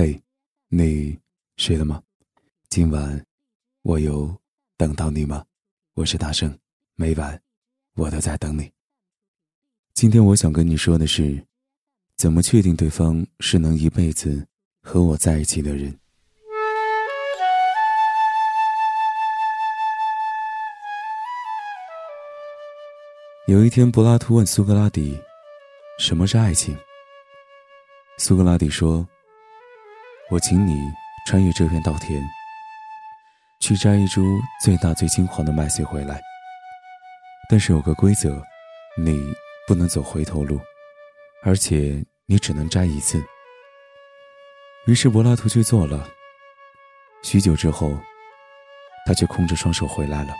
嘿，你睡了吗？今晚我有等到你吗？我是大圣，每晚我都在等你。今天我想跟你说的是，怎么确定对方是能一辈子和我在一起的人？有一天，柏拉图问苏格拉底：“什么是爱情？”苏格拉底说。我请你穿越这片稻田，去摘一株最大最金黄的麦穗回来。但是有个规则，你不能走回头路，而且你只能摘一次。于是柏拉图去做了。许久之后，他却空着双手回来了。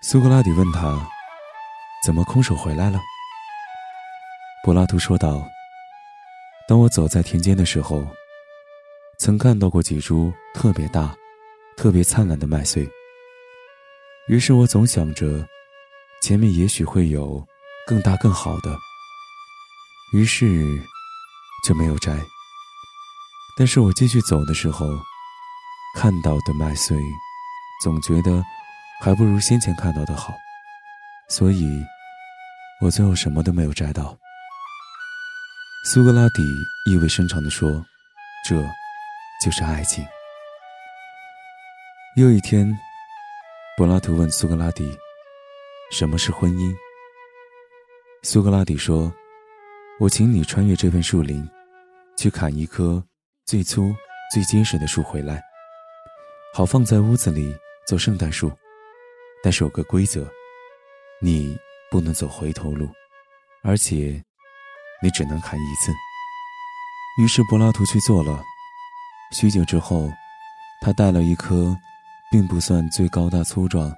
苏格拉底问他：“怎么空手回来了？”柏拉图说道：“当我走在田间的时候。”曾看到过几株特别大、特别灿烂的麦穗，于是我总想着，前面也许会有更大更好的，于是就没有摘。但是我继续走的时候，看到的麦穗，总觉得还不如先前看到的好，所以，我最后什么都没有摘到。苏格拉底意味深长地说：“这。”就是爱情。又一天，柏拉图问苏格拉底：“什么是婚姻？”苏格拉底说：“我请你穿越这片树林，去砍一棵最粗、最结实的树回来，好放在屋子里做圣诞树。但是有个规则，你不能走回头路，而且你只能砍一次。”于是柏拉图去做了。许久之后，他带了一棵，并不算最高大粗壮，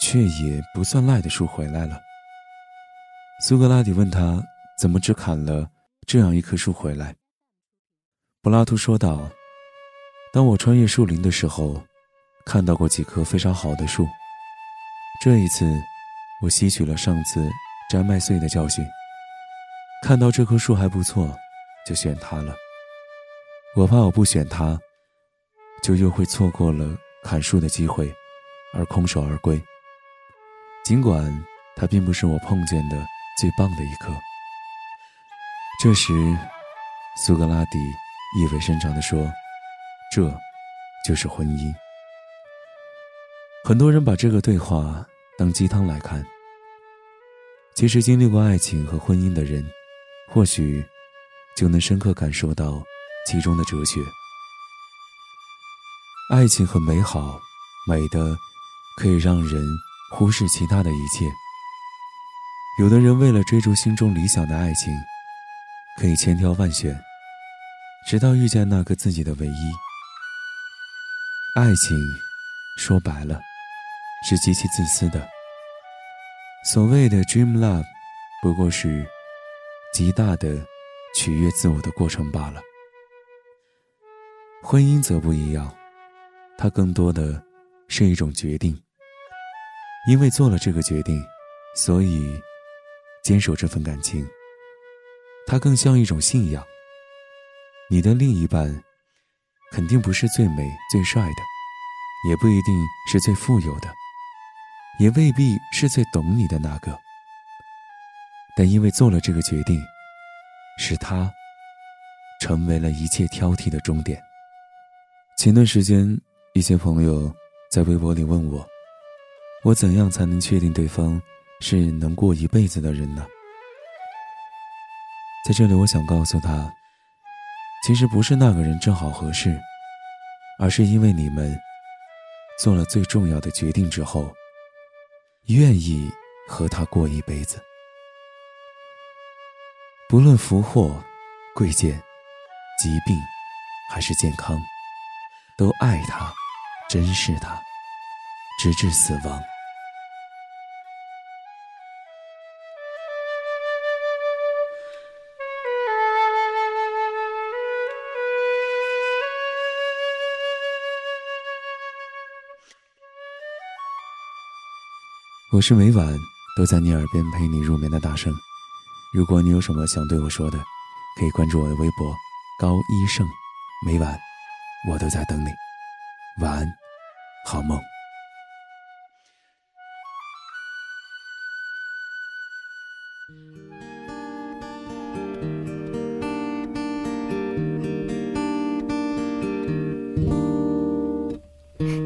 却也不算赖的树回来了。苏格拉底问他：“怎么只砍了这样一棵树回来？”柏拉图说道：“当我穿越树林的时候，看到过几棵非常好的树。这一次，我吸取了上次摘麦穗的教训，看到这棵树还不错，就选它了。”我怕我不选他，就又会错过了砍树的机会，而空手而归。尽管他并不是我碰见的最棒的一颗。这时，苏格拉底意味深长地说：“这，就是婚姻。”很多人把这个对话当鸡汤来看。其实，经历过爱情和婚姻的人，或许就能深刻感受到。其中的哲学，爱情很美好，美的可以让人忽视其他的一切。有的人为了追逐心中理想的爱情，可以千挑万选，直到遇见那个自己的唯一。爱情说白了，是极其自私的。所谓的 dream love，不过是极大的取悦自我的过程罢了。婚姻则不一样，它更多的是一种决定。因为做了这个决定，所以坚守这份感情。它更像一种信仰。你的另一半肯定不是最美最帅的，也不一定是最富有的，也未必是最懂你的那个。但因为做了这个决定，使他成为了一切挑剔的终点。前段时间，一些朋友在微博里问我：“我怎样才能确定对方是能过一辈子的人呢？”在这里，我想告诉他，其实不是那个人正好合适，而是因为你们做了最重要的决定之后，愿意和他过一辈子。不论福祸、贵贱、疾病，还是健康。都爱他，珍视他，直至死亡。我是每晚都在你耳边陪你入眠的大圣。如果你有什么想对我说的，可以关注我的微博。高一胜，每晚我都在等你。晚安，好梦。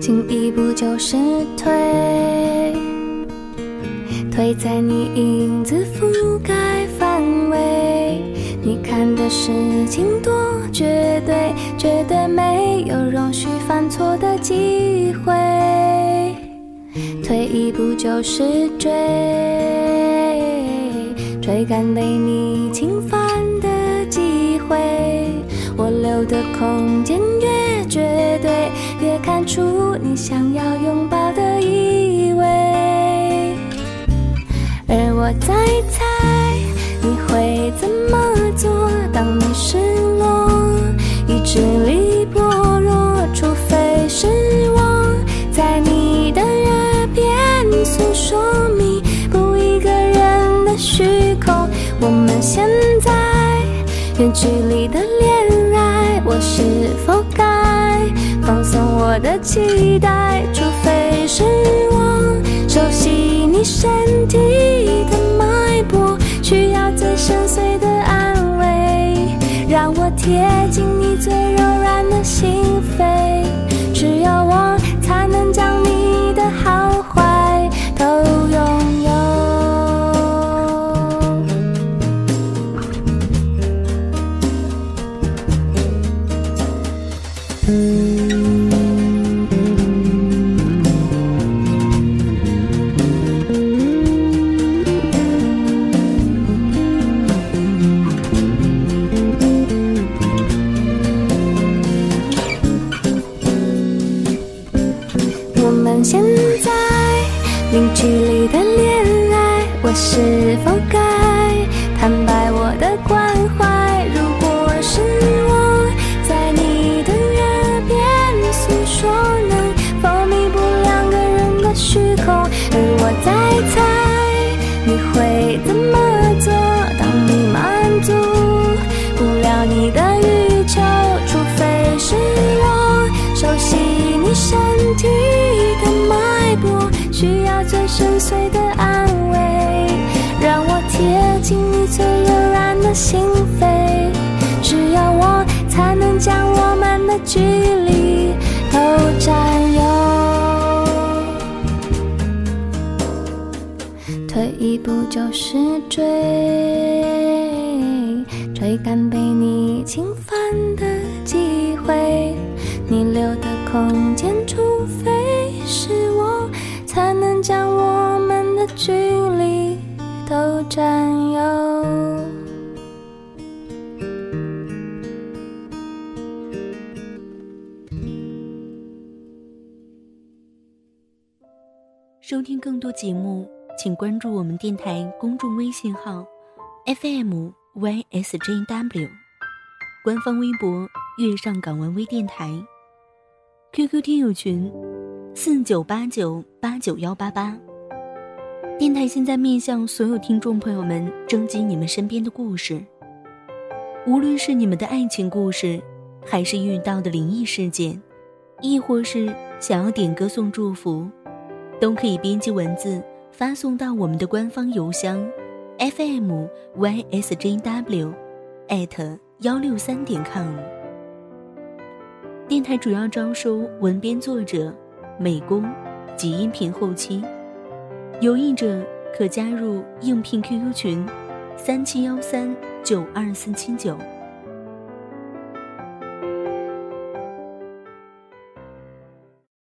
进一步就是退，退在你影子覆盖范围。你看的事情多绝对，绝对没有容许犯错的机会。退一步就是追，追赶被你侵犯的机会。我留的空间越绝对。越看出你想要拥抱的意味，而我在猜你会怎么做。当你失落，意志力薄弱，除非是我在你的耳边诉说弥补一个人的虚空。我们现在远距离的恋爱，我是否该？放松我的期待，除非是我熟悉你身体的脉搏，需要最深邃的安慰，让我贴近距离的恋爱，我是否该坦白我的关怀？如果是我在你的耳边诉说，能否弥补两个人的虚空？而我在猜你会怎么做，当你满足不了你的欲求，除非是我熟悉你身体。最深邃的安慰，让我贴近你最柔软的心扉。只有我才能将我们的距离都占有。退一步就是追，追赶被你侵犯的机会。你留的空间，除非是我。才能将我们的距离都占有。收听更多节目，请关注我们电台公众微信号 FM YSJW，官方微博月上港湾微电台，QQ 听友群。四九八九八九幺八八。电台现在面向所有听众朋友们征集你们身边的故事，无论是你们的爱情故事，还是遇到的灵异事件，亦或是想要点歌送祝福，都可以编辑文字发送到我们的官方邮箱 fm ysjw at 幺六三点 com。电台主要招收文编作者。美工及音频后期，有意者可加入应聘 QQ 群：三七幺三九二四七九。